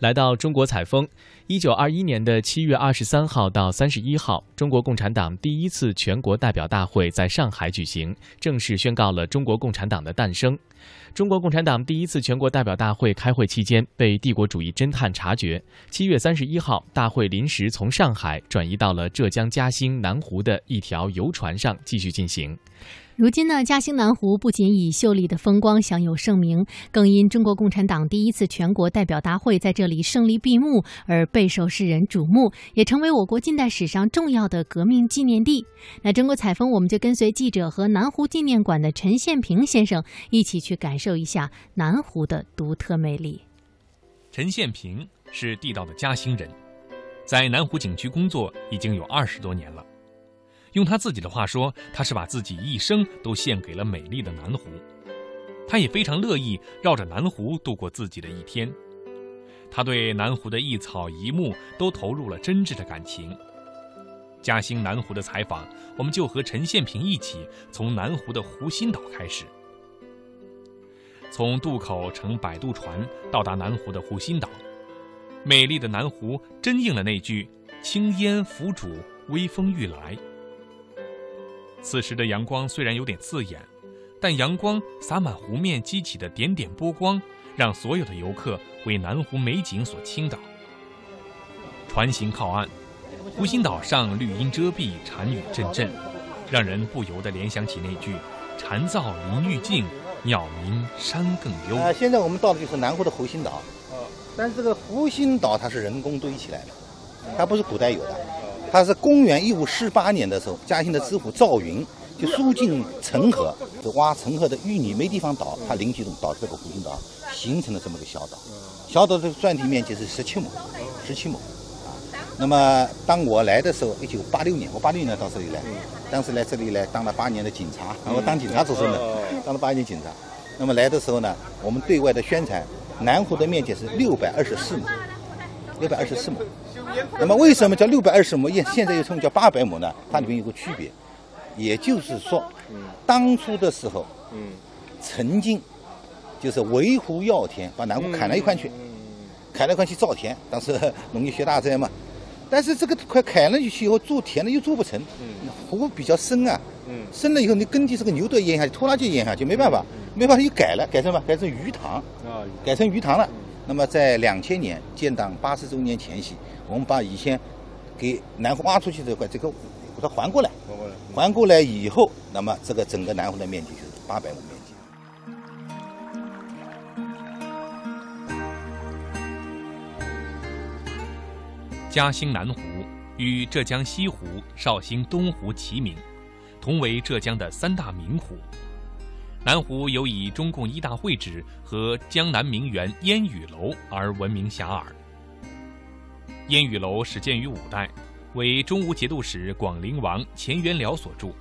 来到中国采风。一九二一年的七月二十三号到三十一号，中国共产党第一次全国代表大会在上海举行，正式宣告了中国共产党的诞生。中国共产党第一次全国代表大会开会期间，被帝国主义侦探察觉。七月三十一号，大会临时从上海转移到了浙江嘉兴南湖的一条游船上继续进行。如今呢，嘉兴南湖不仅以秀丽的风光享有盛名，更因中国共产党第一次全国代表大会在这里胜利闭幕而备受世人瞩目，也成为我国近代史上重要的革命纪念地。那中国采风，我们就跟随记者和南湖纪念馆的陈宪平先生一起去感受一下南湖的独特魅力。陈宪平是地道的嘉兴人，在南湖景区工作已经有二十多年了。用他自己的话说，他是把自己一生都献给了美丽的南湖，他也非常乐意绕着南湖度过自己的一天。他对南湖的一草一木都投入了真挚的感情。嘉兴南湖的采访，我们就和陈宪平一起从南湖的湖心岛开始。从渡口乘摆渡船到达南湖的湖心岛，美丽的南湖真应了那句“青烟浮渚，微风欲来”。此时的阳光虽然有点刺眼，但阳光洒满湖面激起的点点波光，让所有的游客为南湖美景所倾倒。船行靠岸，湖心岛上绿荫遮蔽，蝉语阵阵，让人不由得联想起那句“蝉噪林愈静，鸟鸣山更幽”。啊，现在我们到的就是南湖的湖心岛，但是这个湖心岛它是人工堆起来的，它不是古代有的。它是公元一五四八年的时候，嘉兴的知府赵云就疏浚澄河，就挖澄河的淤泥没地方倒，他灵机一动倒这个湖心岛，形成了这么个小岛。小岛的占地面积是十七亩，十七亩啊。那么当我来的时候，一九八六年，我八六年到这里来，当时来这里来当了八年的警察，我当警察出身的，当了八年警察。那么来的时候呢，我们对外的宣传，南湖的面积是六百二十四亩，六百二十四亩。那么为什么叫六百二十亩？现现在又称叫八百亩呢？它里面有个区别，也就是说，当初的时候，曾经就是围湖要田，把南湖砍了一块去，砍了一块去造田。当时农业学大灾嘛，但是这个块砍了去以后做田了又做不成，湖比较深啊，深了以后你耕地这个牛都要淹下去，拖拉机淹下去，没办法，没办法又改了，改成什么？改成鱼塘，改成鱼塘了。那么在两千年建党八十周年前夕，我们把以前给南湖挖出去这块这个给它还过来，还过来，还过来以后，那么这个整个南湖的面积就是八百亩面积。嘉兴南湖与浙江西湖、绍兴东湖齐名，同为浙江的三大名湖。南湖尤以中共一大会址和江南名园烟雨楼而闻名遐迩。烟雨楼始建于五代，为中吴节度使广陵王钱元辽所筑。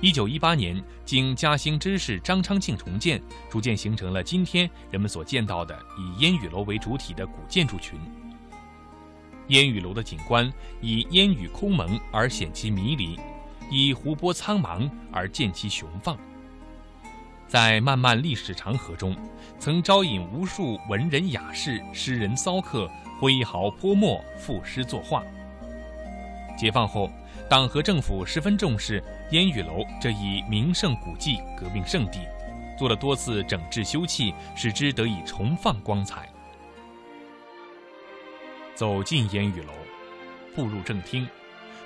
一九一八年，经嘉兴知事张昌庆重建，逐渐形成了今天人们所见到的以烟雨楼为主体的古建筑群。烟雨楼的景观以烟雨空蒙而显其迷离，以湖泊苍茫而见其雄放。在漫漫历史长河中，曾招引无数文人雅士、诗人骚客挥毫泼墨、赋诗作画。解放后，党和政府十分重视烟雨楼这一名胜古迹、革命圣地，做了多次整治修葺，使之得以重放光彩。走进烟雨楼，步入正厅，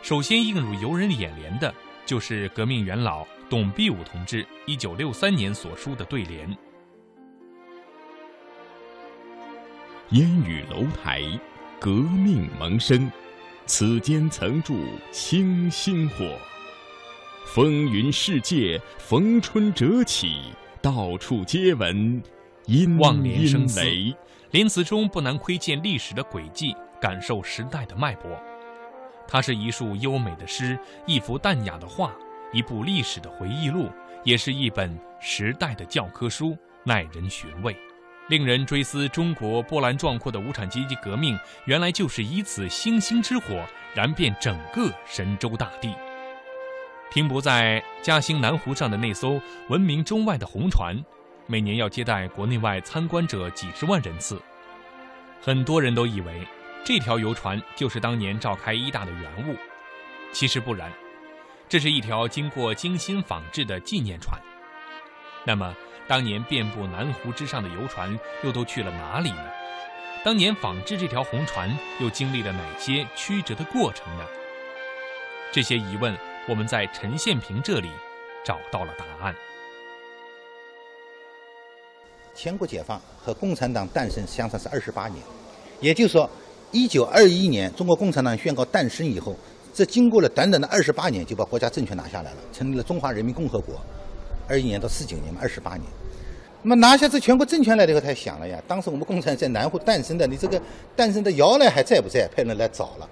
首先映入游人眼帘的就是革命元老。董必武同志一九六三年所书的对联：“烟雨楼台，革命萌生，此间曾著星星火。风云世界，逢春折起，到处皆闻阴阴雷。”连词中不难窥见历史的轨迹，感受时代的脉搏。它是一束优美的诗，一幅淡雅的画。一部历史的回忆录，也是一本时代的教科书，耐人寻味，令人追思。中国波澜壮阔的无产阶级革命，原来就是以此星星之火燃遍整个神州大地。停泊在嘉兴南湖上的那艘闻名中外的红船，每年要接待国内外参观者几十万人次。很多人都以为这条游船就是当年召开一大的原物，其实不然，这是一条经过精心仿制的纪念船。那么，当年遍布南湖之上的游船又都去了哪里呢？当年仿制这条红船又经历了哪些曲折的过程呢？这些疑问，我们在陈宪平这里找到了答案。全国解放和共产党诞生相差是二十八年，也就是说，一九二一年中国共产党宣告诞生以后，这经过了短短的二十八年，就把国家政权拿下来了，成立了中华人民共和国。二一年到四九年嘛，二十八年。那么拿下这全国政权来了以后，他想了呀，当时我们共产党在南湖诞生的，你这个诞生的摇篮还在不在？派人来找了，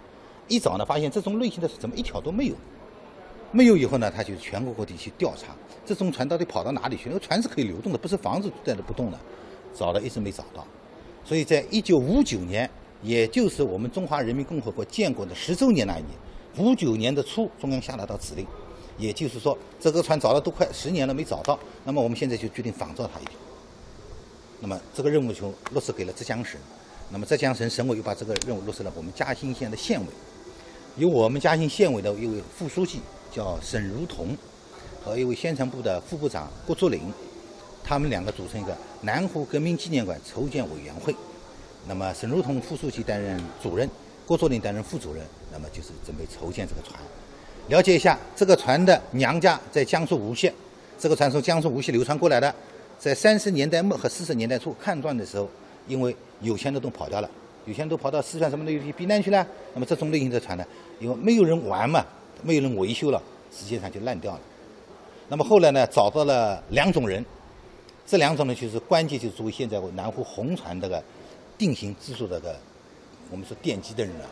一找呢，发现这种类型的怎么一条都没有。没有以后呢，他就全国各地去调查，这种船到底跑到哪里去？那个船是可以流动的，不是房子在那不动的，找了一直没找到。所以在一九五九年，也就是我们中华人民共和国建国的十周年那一年，五九年的初，中央下了道指令，也就是说，这个船找了都快十年了没找到，那么我们现在就决定仿造它一条。那么这个任务就落实给了浙江省，那么浙江省省委又把这个任务落实了我们嘉兴县的县委，由我们嘉兴县委的一位副书记。叫沈如同和一位宣传部的副部长郭作霖，他们两个组成一个南湖革命纪念馆筹建委员会。那么沈如同副书记担任主任，郭作霖担任副主任。那么就是准备筹建这个船。了解一下这个船的娘家在江苏无锡，这个船从江苏无锡流传过来的，在三十年代末和四十年代初抗战的时候，因为有钱的都跑掉了，有钱都跑到四川什么的去避难去了。那么这种类型的船呢，因为没有人玩嘛。没有人维修了，实际上就烂掉了。那么后来呢，找到了两种人，这两种呢就是关键，就是作为现在南湖红船这个定型制作这个我们说奠基的人啊。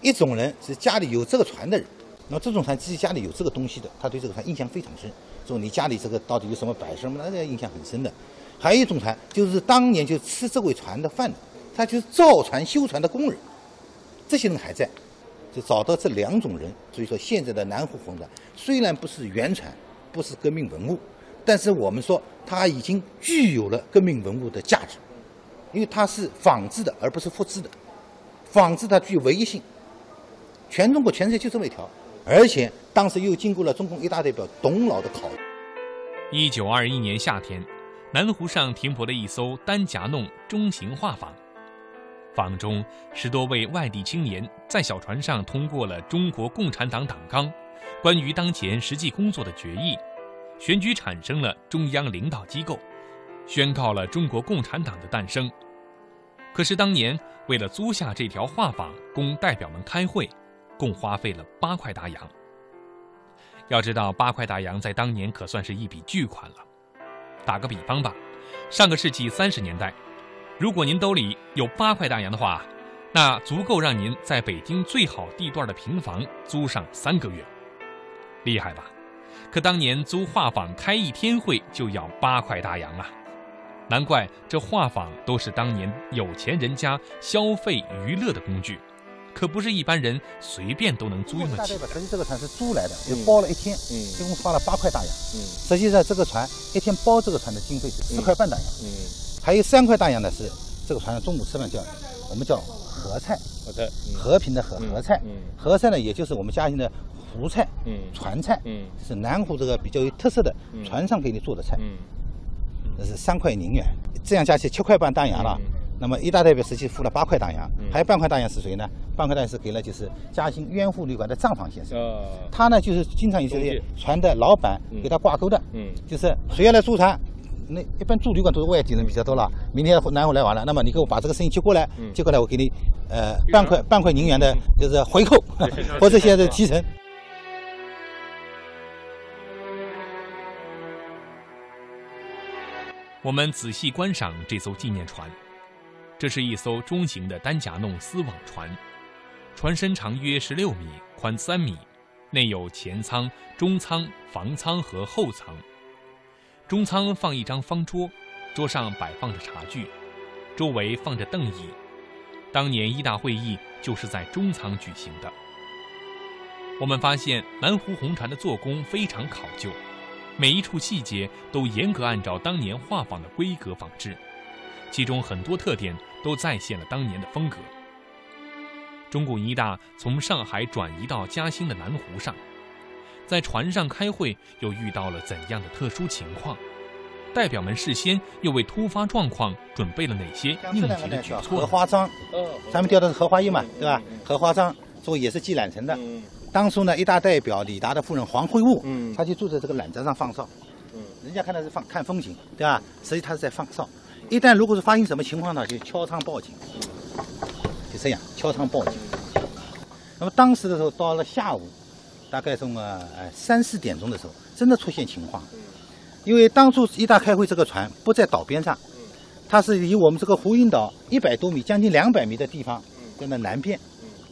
一种人是家里有这个船的人，那么这种船自己家里有这个东西的，他对这个船印象非常深。说你家里这个到底有什么摆设，那个印象很深的。还有一种船，就是当年就吃这位船的饭的，他就是造船修船的工人，这些人还在。就找到这两种人，所以说现在的南湖红船虽然不是原船，不是革命文物，但是我们说它已经具有了革命文物的价值，因为它是仿制的，而不是复制的。仿制它具有唯一性，全中国全世界就这么一条，而且当时又经过了中共一大代表董老的考虑。一九二一年夏天，南湖上停泊了一艘单夹弄中型画舫。坊中十多位外地青年在小船上通过了《中国共产党党纲》，关于当前实际工作的决议，选举产生了中央领导机构，宣告了中国共产党的诞生。可是当年为了租下这条画舫供代表们开会，共花费了八块大洋。要知道，八块大洋在当年可算是一笔巨款了。打个比方吧，上个世纪三十年代。如果您兜里有八块大洋的话，那足够让您在北京最好地段的平房租上三个月，厉害吧？可当年租画舫开一天会就要八块大洋啊！难怪这画舫都是当年有钱人家消费娱乐的工具，可不是一般人随便都能租用得起。实际这个船是租来的，就包了一天，嗯，一共花了八块大洋，嗯，实际上这个船一天包这个船的经费是四块半大洋，嗯。还有三块大洋呢，是这个船上中午吃饭叫我们叫合菜，合菜，和平的和合菜，合菜呢，也就是我们嘉兴的湖菜，嗯船菜，嗯。是南湖这个比较有特色的船上给你做的菜，嗯。那是三块宁远，这样加起七块半大洋了。那么一大代表实际付了八块大洋，还有半块大洋是谁呢？半块大洋是给了就是嘉兴渊湖旅馆的账房先生，他呢就是经常有这些船的老板给他挂钩的，就是谁要来租船。那一般住旅馆都是外地人比较多了。明天南湖来玩了，那么你给我把这个生意接过来，接过来我给你，呃，半块半块银元的，就是回扣 或者现在提成。我们仔细观赏这艘纪念船，这是一艘中型的单夹弄丝网船，船身长约十六米，宽三米，内有前舱、中舱、房舱和后舱。中舱放一张方桌，桌上摆放着茶具，周围放着凳椅。当年一大会议就是在中舱举行的。我们发现南湖红船的做工非常考究，每一处细节都严格按照当年画舫的规格仿制，其中很多特点都再现了当年的风格。中共一大从上海转移到嘉兴的南湖上，在船上开会又遇到了怎样的特殊情况？代表们事先又为突发状况准备了哪些应急的举措？荷花桩，咱们钓的是荷花叶嘛，对吧？荷花桩做也是系缆绳的。当初呢，一大代表李达的夫人黄慧悟，他就坐在这个缆桩上放哨。人家看的是放看风景，对吧？实际他是在放哨。一旦如果是发生什么情况呢，就敲窗报警。就这样敲窗报警。那么当时的时候，到了下午，大概从呃三四点钟的时候，真的出现情况。因为当初一大开会，这个船不在岛边上，它是离我们这个湖阴岛一百多米、将近两百米的地方，在那南边，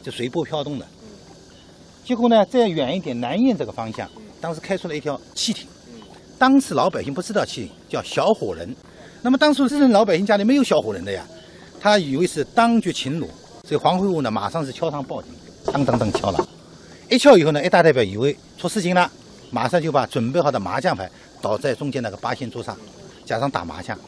就随波飘动的。结果呢，再远一点，南苑这个方向，当时开出了一条汽艇。当时老百姓不知道汽艇叫小火人，那么当初这人老百姓家里没有小火人的呀，他以为是当局擒虏，所以黄会武呢马上是敲窗报警，当当当敲了，一敲以后呢，一大代表以为出事情了，马上就把准备好的麻将牌倒在中间那个八仙桌上，假装打麻将。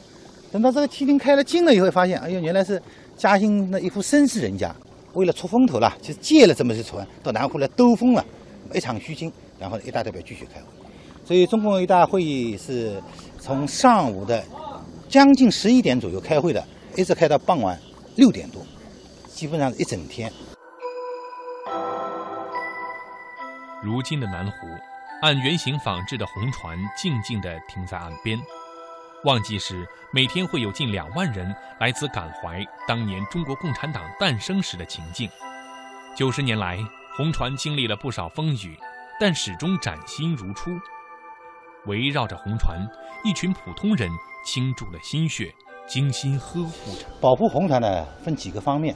等到这个汽艇开了近了以后，发现哎呦，原来是嘉兴的一户绅士人家，为了出风头了，就借了这么一船到南湖来兜风了，一场虚惊，然后一大代表继续开会。所以中共一大会议是从上午的将近十一点左右开会的，一直开到傍晚六点多，基本上一整天。如今的南湖，按原型仿制的红船静静地停在岸边。旺季时，每天会有近两万人来此感怀当年中国共产党诞生时的情境。九十年来，红船经历了不少风雨，但始终崭新如初。围绕着红船，一群普通人倾注了心血，精心呵护着。保护红船呢，分几个方面。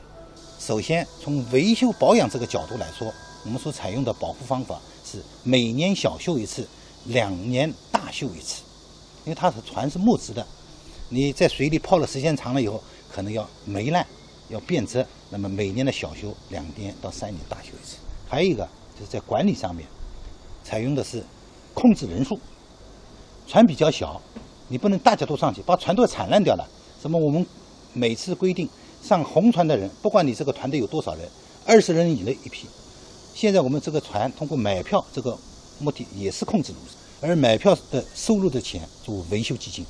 首先，从维修保养这个角度来说，我们所采用的保护方法是每年小修一次，两年大修一次。因为它的船是木质的，你在水里泡了时间长了以后，可能要霉烂，要变质。那么每年的小修两年到三年大修一次。还有一个就是在管理上面，采用的是控制人数。船比较小，你不能大家都上去，把船都铲烂掉了。什么？我们每次规定上红船的人，不管你这个团队有多少人，二十人以内一批。现在我们这个船通过买票这个目的也是控制而买票的收入的钱做维修基金。